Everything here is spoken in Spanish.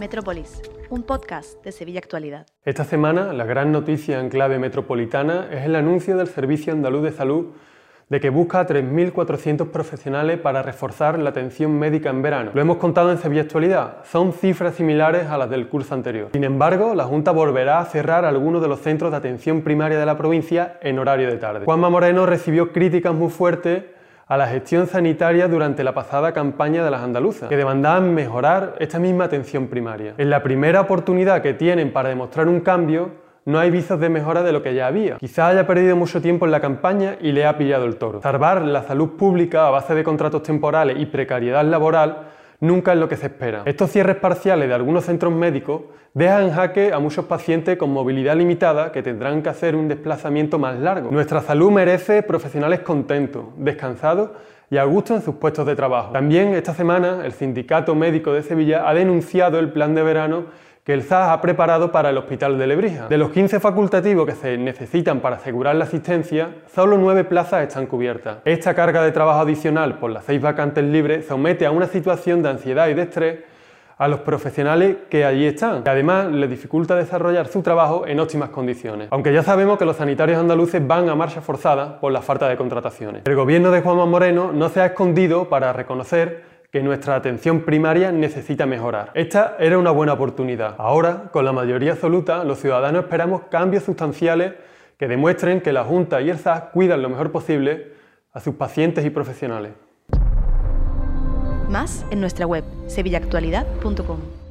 Metrópolis, un podcast de Sevilla Actualidad. Esta semana la gran noticia en clave metropolitana es el anuncio del Servicio Andaluz de Salud de que busca a 3.400 profesionales para reforzar la atención médica en verano. Lo hemos contado en Sevilla Actualidad, son cifras similares a las del curso anterior. Sin embargo, la Junta volverá a cerrar algunos de los centros de atención primaria de la provincia en horario de tarde. Juanma Moreno recibió críticas muy fuertes a la gestión sanitaria durante la pasada campaña de las andaluzas, que demandaban mejorar esta misma atención primaria. En la primera oportunidad que tienen para demostrar un cambio, no hay visos de mejora de lo que ya había. Quizá haya perdido mucho tiempo en la campaña y le ha pillado el toro. Salvar la salud pública a base de contratos temporales y precariedad laboral nunca es lo que se espera. Estos cierres parciales de algunos centros médicos dejan en jaque a muchos pacientes con movilidad limitada que tendrán que hacer un desplazamiento más largo. Nuestra salud merece profesionales contentos, descansados y a gusto en sus puestos de trabajo. También esta semana el Sindicato Médico de Sevilla ha denunciado el plan de verano que el ZAS ha preparado para el Hospital de Lebrija. De los 15 facultativos que se necesitan para asegurar la asistencia, solo 9 plazas están cubiertas. Esta carga de trabajo adicional por las 6 vacantes libres somete a una situación de ansiedad y de estrés a los profesionales que allí están, que además les dificulta desarrollar su trabajo en óptimas condiciones. Aunque ya sabemos que los sanitarios andaluces van a marcha forzada por la falta de contrataciones. El gobierno de Juanma Moreno no se ha escondido para reconocer que nuestra atención primaria necesita mejorar. Esta era una buena oportunidad. Ahora, con la mayoría absoluta, los ciudadanos esperamos cambios sustanciales que demuestren que la Junta y el SAS cuidan lo mejor posible a sus pacientes y profesionales. Más en nuestra web sevillaactualidad.com.